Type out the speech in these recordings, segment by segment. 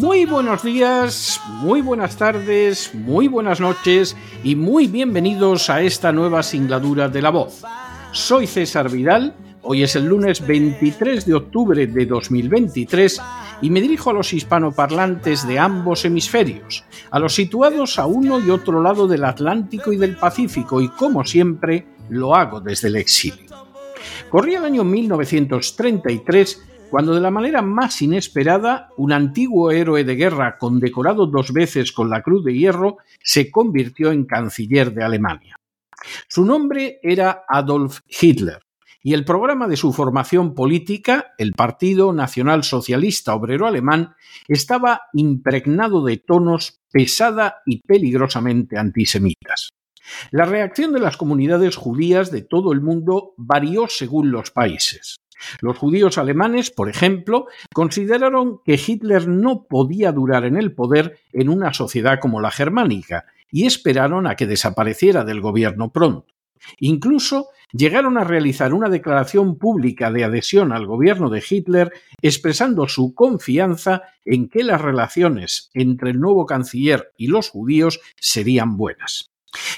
Muy buenos días, muy buenas tardes, muy buenas noches y muy bienvenidos a esta nueva singladura de la voz. Soy César Vidal, hoy es el lunes 23 de octubre de 2023 y me dirijo a los hispanoparlantes de ambos hemisferios, a los situados a uno y otro lado del Atlántico y del Pacífico y como siempre lo hago desde el exilio. Corría el año 1933 cuando de la manera más inesperada un antiguo héroe de guerra condecorado dos veces con la Cruz de Hierro se convirtió en canciller de Alemania. Su nombre era Adolf Hitler y el programa de su formación política, el Partido Nacional Socialista Obrero Alemán, estaba impregnado de tonos pesada y peligrosamente antisemitas. La reacción de las comunidades judías de todo el mundo varió según los países. Los judíos alemanes, por ejemplo, consideraron que Hitler no podía durar en el poder en una sociedad como la germánica y esperaron a que desapareciera del gobierno pronto. Incluso llegaron a realizar una declaración pública de adhesión al gobierno de Hitler expresando su confianza en que las relaciones entre el nuevo canciller y los judíos serían buenas.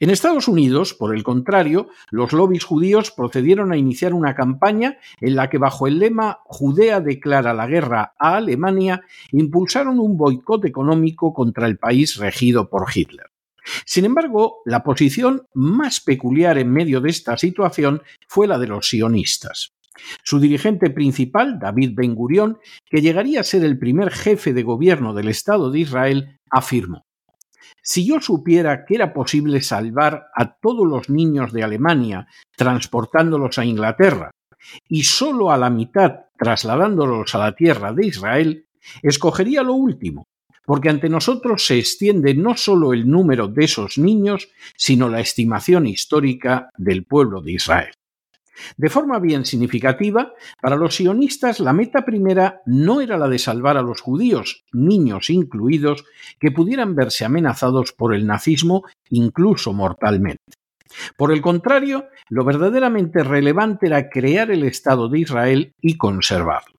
En Estados Unidos, por el contrario, los lobbies judíos procedieron a iniciar una campaña en la que bajo el lema Judea declara la guerra a Alemania impulsaron un boicot económico contra el país regido por Hitler. Sin embargo, la posición más peculiar en medio de esta situación fue la de los sionistas. Su dirigente principal, David Ben Gurión, que llegaría a ser el primer jefe de gobierno del Estado de Israel, afirmó si yo supiera que era posible salvar a todos los niños de Alemania transportándolos a Inglaterra y solo a la mitad trasladándolos a la tierra de Israel, escogería lo último, porque ante nosotros se extiende no solo el número de esos niños, sino la estimación histórica del pueblo de Israel. De forma bien significativa, para los sionistas la meta primera no era la de salvar a los judíos, niños incluidos, que pudieran verse amenazados por el nazismo, incluso mortalmente. Por el contrario, lo verdaderamente relevante era crear el Estado de Israel y conservarlo.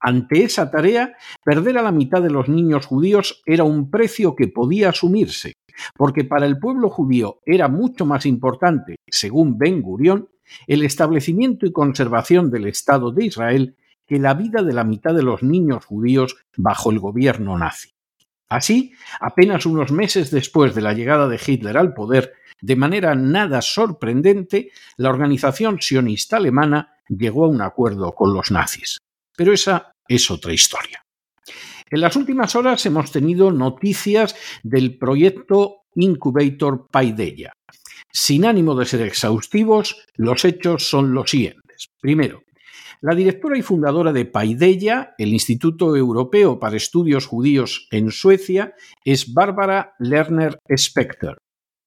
Ante esa tarea, perder a la mitad de los niños judíos era un precio que podía asumirse, porque para el pueblo judío era mucho más importante, según Ben Gurión, el establecimiento y conservación del Estado de Israel que la vida de la mitad de los niños judíos bajo el gobierno nazi. Así, apenas unos meses después de la llegada de Hitler al poder, de manera nada sorprendente, la organización sionista alemana llegó a un acuerdo con los nazis. Pero esa es otra historia. En las últimas horas hemos tenido noticias del proyecto Incubator Paideia, sin ánimo de ser exhaustivos, los hechos son los siguientes. Primero, la directora y fundadora de Paideia, el Instituto Europeo para Estudios Judíos en Suecia, es Bárbara Lerner Specter.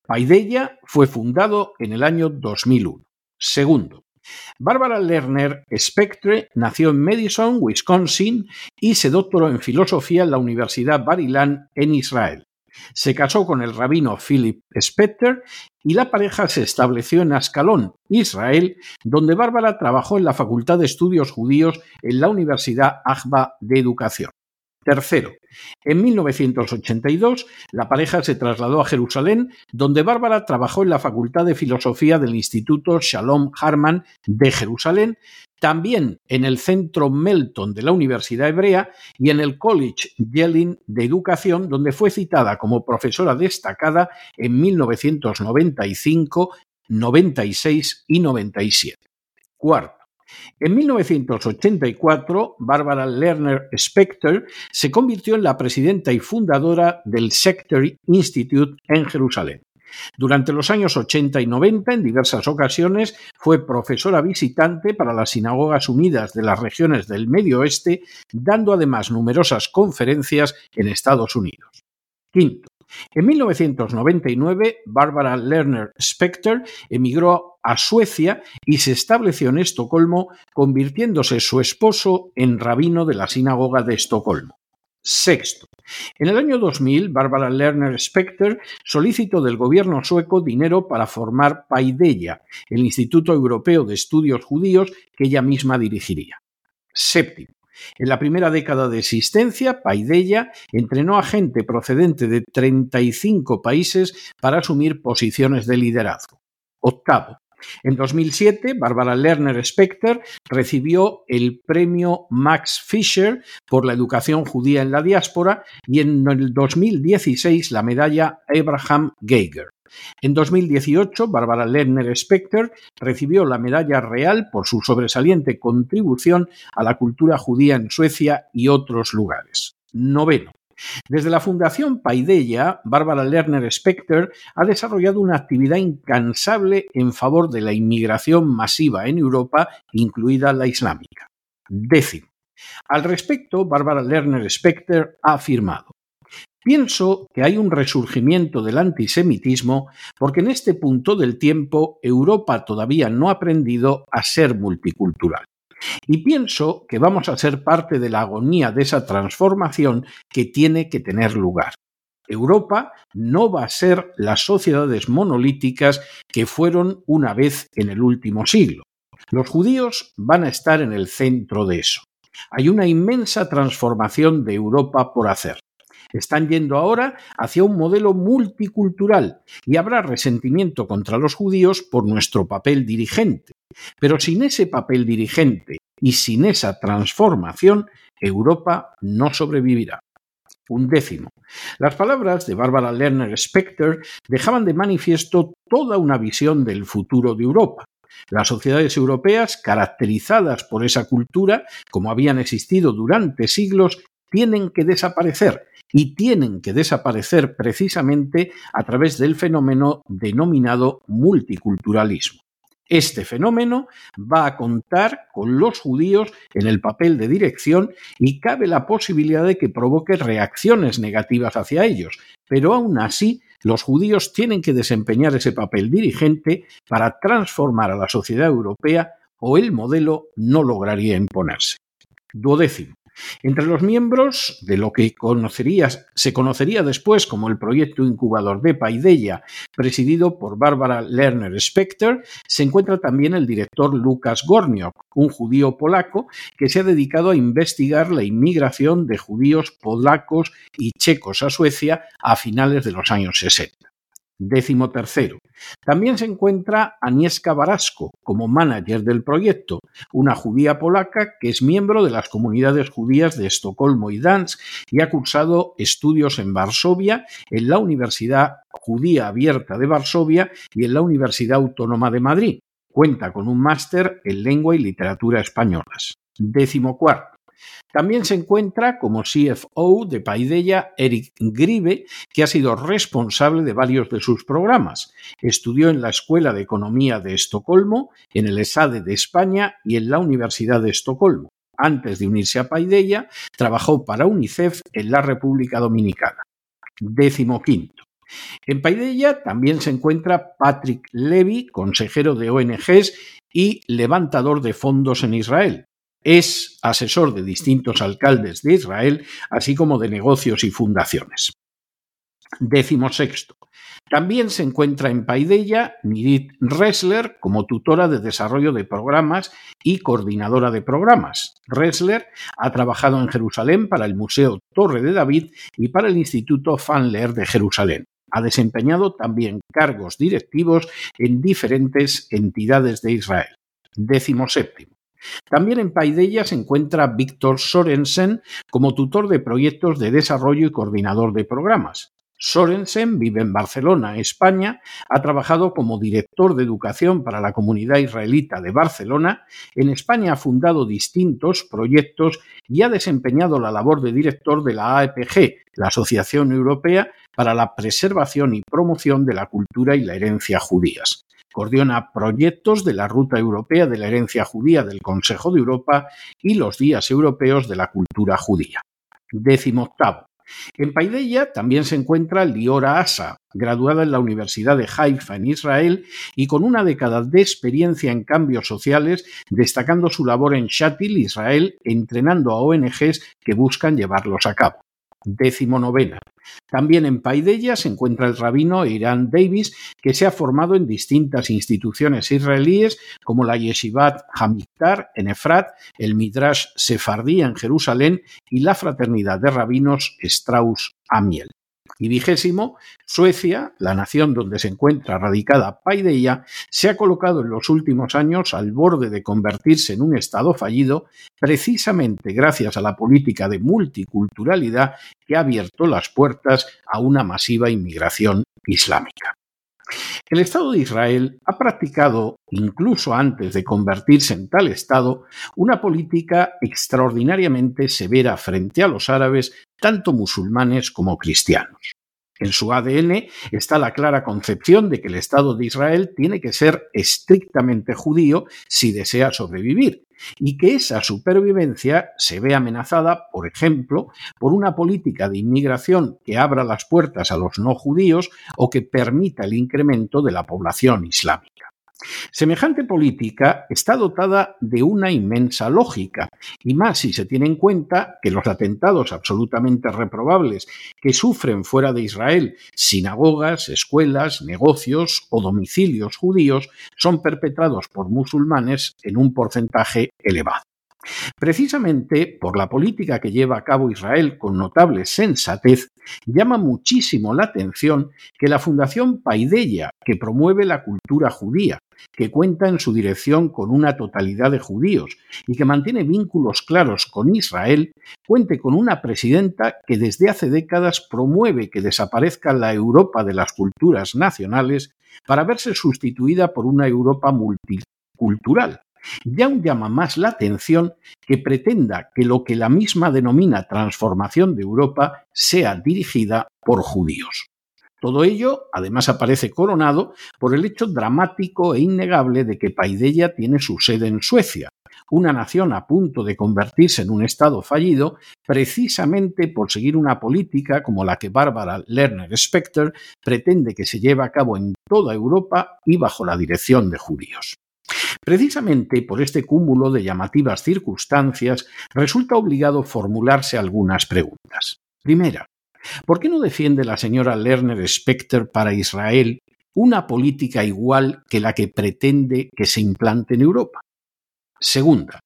Paideia fue fundado en el año 2001. Segundo, Bárbara Lerner Spectre nació en Madison, Wisconsin, y se doctoró en filosofía en la Universidad Bar Ilan en Israel. Se casó con el rabino Philip Specter y la pareja se estableció en Ascalón, Israel, donde Bárbara trabajó en la Facultad de Estudios Judíos en la Universidad Agba de Educación. Tercero, en 1982 la pareja se trasladó a Jerusalén, donde Bárbara trabajó en la Facultad de Filosofía del Instituto Shalom Harman de Jerusalén, también en el Centro Melton de la Universidad Hebrea y en el College Yelling de Educación, donde fue citada como profesora destacada en 1995, 96 y 97. Cuarto, en 1984, Barbara Lerner Specter se convirtió en la presidenta y fundadora del Sectary Institute en Jerusalén. Durante los años 80 y 90, en diversas ocasiones, fue profesora visitante para las Sinagogas Unidas de las regiones del Medio Oeste, dando además numerosas conferencias en Estados Unidos. Quinto, en 1999, Barbara Lerner Specter emigró a Suecia y se estableció en Estocolmo, convirtiéndose su esposo en rabino de la sinagoga de Estocolmo. Sexto. En el año 2000, Barbara Lerner Specter solicitó del gobierno sueco dinero para formar Paideia, el Instituto Europeo de Estudios Judíos que ella misma dirigiría. Séptimo. En la primera década de existencia, Paideia entrenó a gente procedente de 35 países para asumir posiciones de liderazgo. Octavo. En 2007, Barbara Lerner Specter recibió el premio Max Fischer por la educación judía en la diáspora y en el 2016 la medalla Abraham Geiger. En 2018, Barbara Lerner Specter recibió la Medalla Real por su sobresaliente contribución a la cultura judía en Suecia y otros lugares. Noveno. Desde la Fundación Paideia, Barbara Lerner Specter ha desarrollado una actividad incansable en favor de la inmigración masiva en Europa, incluida la islámica. Décimo. Al respecto, Barbara Lerner Specter ha afirmado Pienso que hay un resurgimiento del antisemitismo porque en este punto del tiempo Europa todavía no ha aprendido a ser multicultural. Y pienso que vamos a ser parte de la agonía de esa transformación que tiene que tener lugar. Europa no va a ser las sociedades monolíticas que fueron una vez en el último siglo. Los judíos van a estar en el centro de eso. Hay una inmensa transformación de Europa por hacer. Están yendo ahora hacia un modelo multicultural y habrá resentimiento contra los judíos por nuestro papel dirigente. Pero sin ese papel dirigente y sin esa transformación, Europa no sobrevivirá. Un décimo. Las palabras de Barbara Lerner Specter dejaban de manifiesto toda una visión del futuro de Europa. Las sociedades europeas, caracterizadas por esa cultura, como habían existido durante siglos, tienen que desaparecer y tienen que desaparecer precisamente a través del fenómeno denominado multiculturalismo. Este fenómeno va a contar con los judíos en el papel de dirección y cabe la posibilidad de que provoque reacciones negativas hacia ellos, pero aún así los judíos tienen que desempeñar ese papel dirigente para transformar a la sociedad europea o el modelo no lograría imponerse. Duodécimo. Entre los miembros de lo que se conocería después como el proyecto incubador de Paideia, presidido por Barbara Lerner Specter, se encuentra también el director Lukas Gorniok, un judío polaco que se ha dedicado a investigar la inmigración de judíos polacos y checos a Suecia a finales de los años 60. Décimo tercero. También se encuentra Agnieszka Barasco como manager del proyecto, una judía polaca que es miembro de las comunidades judías de Estocolmo y Dansk y ha cursado estudios en Varsovia, en la Universidad Judía Abierta de Varsovia y en la Universidad Autónoma de Madrid. Cuenta con un máster en lengua y literatura españolas. Décimo cuarto. También se encuentra como CFO de Paideia Eric Gribe, que ha sido responsable de varios de sus programas. Estudió en la Escuela de Economía de Estocolmo, en el ESADE de España y en la Universidad de Estocolmo. Antes de unirse a Paideia, trabajó para UNICEF en la República Dominicana. Décimo quinto. En Paideia también se encuentra Patrick Levy, consejero de ONGs y levantador de fondos en Israel. Es asesor de distintos alcaldes de Israel, así como de negocios y fundaciones. Décimo sexto. También se encuentra en Paideia Nirit Ressler como tutora de desarrollo de programas y coordinadora de programas. Ressler ha trabajado en Jerusalén para el Museo Torre de David y para el Instituto Fanler de Jerusalén. Ha desempeñado también cargos directivos en diferentes entidades de Israel. Décimo séptimo. También en Paideia se encuentra Víctor Sorensen como tutor de proyectos de desarrollo y coordinador de programas. Sorensen vive en Barcelona, España, ha trabajado como director de educación para la comunidad israelita de Barcelona, en España ha fundado distintos proyectos y ha desempeñado la labor de director de la AEPG, la Asociación Europea para la Preservación y Promoción de la Cultura y la Herencia Judías. Coordina proyectos de la Ruta Europea de la Herencia Judía del Consejo de Europa y los Días Europeos de la Cultura Judía. Décimo octavo. En Paideia también se encuentra Liora Asa, graduada en la Universidad de Haifa en Israel y con una década de experiencia en cambios sociales, destacando su labor en Shatil, Israel, entrenando a ONGs que buscan llevarlos a cabo décimo novena. También en Paideia se encuentra el rabino Irán Davis, que se ha formado en distintas instituciones israelíes como la Yeshivat Hamiktar en Efrat, el Midrash Sefardí en Jerusalén y la Fraternidad de Rabinos Strauss Amiel. Y vigésimo, Suecia, la nación donde se encuentra radicada Paideia, se ha colocado en los últimos años al borde de convertirse en un Estado fallido, precisamente gracias a la política de multiculturalidad que ha abierto las puertas a una masiva inmigración islámica. El Estado de Israel ha practicado, incluso antes de convertirse en tal Estado, una política extraordinariamente severa frente a los árabes, tanto musulmanes como cristianos. En su ADN está la clara concepción de que el Estado de Israel tiene que ser estrictamente judío si desea sobrevivir, y que esa supervivencia se ve amenazada, por ejemplo, por una política de inmigración que abra las puertas a los no judíos o que permita el incremento de la población islámica. Semejante política está dotada de una inmensa lógica, y más si se tiene en cuenta que los atentados absolutamente reprobables que sufren fuera de Israel sinagogas, escuelas, negocios o domicilios judíos son perpetrados por musulmanes en un porcentaje elevado. Precisamente por la política que lleva a cabo Israel con notable sensatez, llama muchísimo la atención que la Fundación Paideia, que promueve la cultura judía, que cuenta en su dirección con una totalidad de judíos y que mantiene vínculos claros con Israel, cuente con una presidenta que desde hace décadas promueve que desaparezca la Europa de las culturas nacionales para verse sustituida por una Europa multicultural ya aún llama más la atención que pretenda que lo que la misma denomina transformación de Europa sea dirigida por judíos. Todo ello, además, aparece coronado por el hecho dramático e innegable de que Paideia tiene su sede en Suecia, una nación a punto de convertirse en un Estado fallido precisamente por seguir una política como la que Bárbara Lerner Specter pretende que se lleve a cabo en toda Europa y bajo la dirección de judíos. Precisamente por este cúmulo de llamativas circunstancias resulta obligado formularse algunas preguntas. Primera, ¿por qué no defiende la señora Lerner Specter para Israel una política igual que la que pretende que se implante en Europa? Segunda,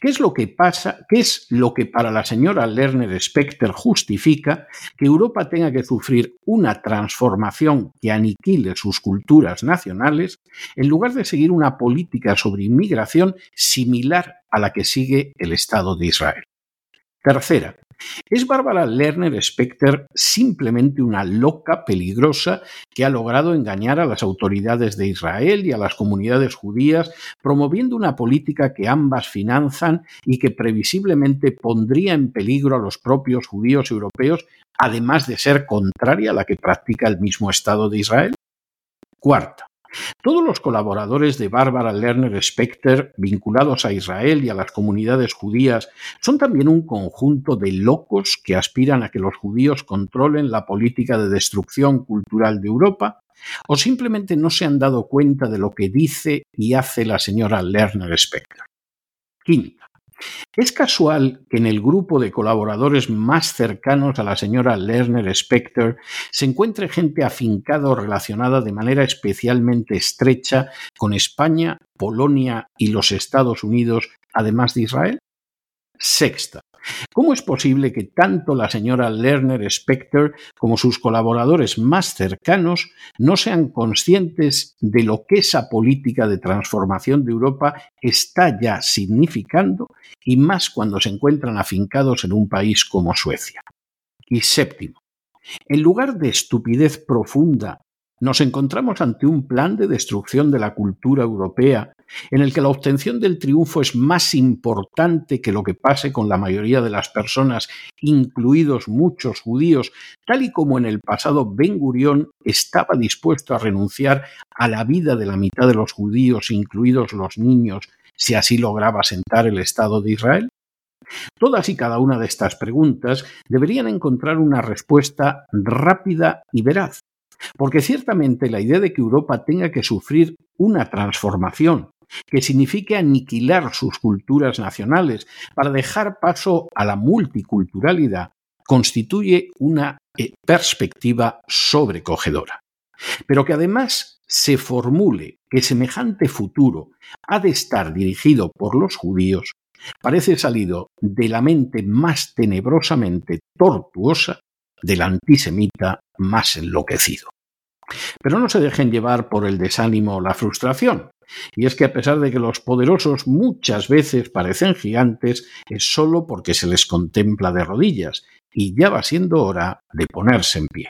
¿Qué es lo que pasa? ¿Qué es lo que para la señora Lerner Specter justifica que Europa tenga que sufrir una transformación que aniquile sus culturas nacionales en lugar de seguir una política sobre inmigración similar a la que sigue el Estado de Israel? Tercera, ¿Es Bárbara Lerner Specter simplemente una loca peligrosa que ha logrado engañar a las autoridades de Israel y a las comunidades judías, promoviendo una política que ambas finanzan y que previsiblemente pondría en peligro a los propios judíos europeos, además de ser contraria a la que practica el mismo Estado de Israel? Cuarta, todos los colaboradores de Bárbara Lerner Specter vinculados a Israel y a las comunidades judías son también un conjunto de locos que aspiran a que los judíos controlen la política de destrucción cultural de Europa o simplemente no se han dado cuenta de lo que dice y hace la señora Lerner Specter. Quinta. Es casual que en el grupo de colaboradores más cercanos a la señora Lerner Specter se encuentre gente afincada o relacionada de manera especialmente estrecha con España, Polonia y los Estados Unidos, además de Israel. Sexta. ¿Cómo es posible que tanto la señora Lerner Specter como sus colaboradores más cercanos no sean conscientes de lo que esa política de transformación de Europa está ya significando y más cuando se encuentran afincados en un país como Suecia? Y séptimo, en lugar de estupidez profunda nos encontramos ante un plan de destrucción de la cultura europea en el que la obtención del triunfo es más importante que lo que pase con la mayoría de las personas, incluidos muchos judíos, tal y como en el pasado Ben Gurión estaba dispuesto a renunciar a la vida de la mitad de los judíos, incluidos los niños, si así lograba sentar el Estado de Israel? Todas y cada una de estas preguntas deberían encontrar una respuesta rápida y veraz. Porque ciertamente la idea de que Europa tenga que sufrir una transformación que signifique aniquilar sus culturas nacionales para dejar paso a la multiculturalidad constituye una eh, perspectiva sobrecogedora. Pero que además se formule que semejante futuro ha de estar dirigido por los judíos parece salido de la mente más tenebrosamente tortuosa del antisemita más enloquecido. Pero no se dejen llevar por el desánimo o la frustración. Y es que a pesar de que los poderosos muchas veces parecen gigantes, es solo porque se les contempla de rodillas, y ya va siendo hora de ponerse en pie.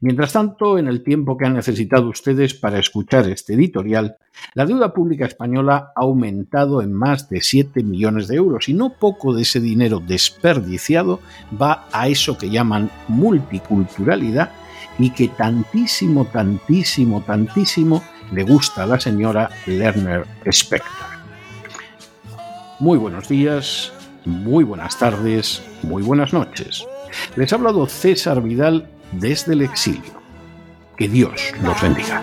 Mientras tanto, en el tiempo que han necesitado ustedes para escuchar este editorial, la deuda pública española ha aumentado en más de 7 millones de euros y no poco de ese dinero desperdiciado va a eso que llaman multiculturalidad y que tantísimo, tantísimo, tantísimo le gusta a la señora Lerner Spector. Muy buenos días, muy buenas tardes, muy buenas noches. Les ha hablado César Vidal desde el exilio. Que Dios los bendiga.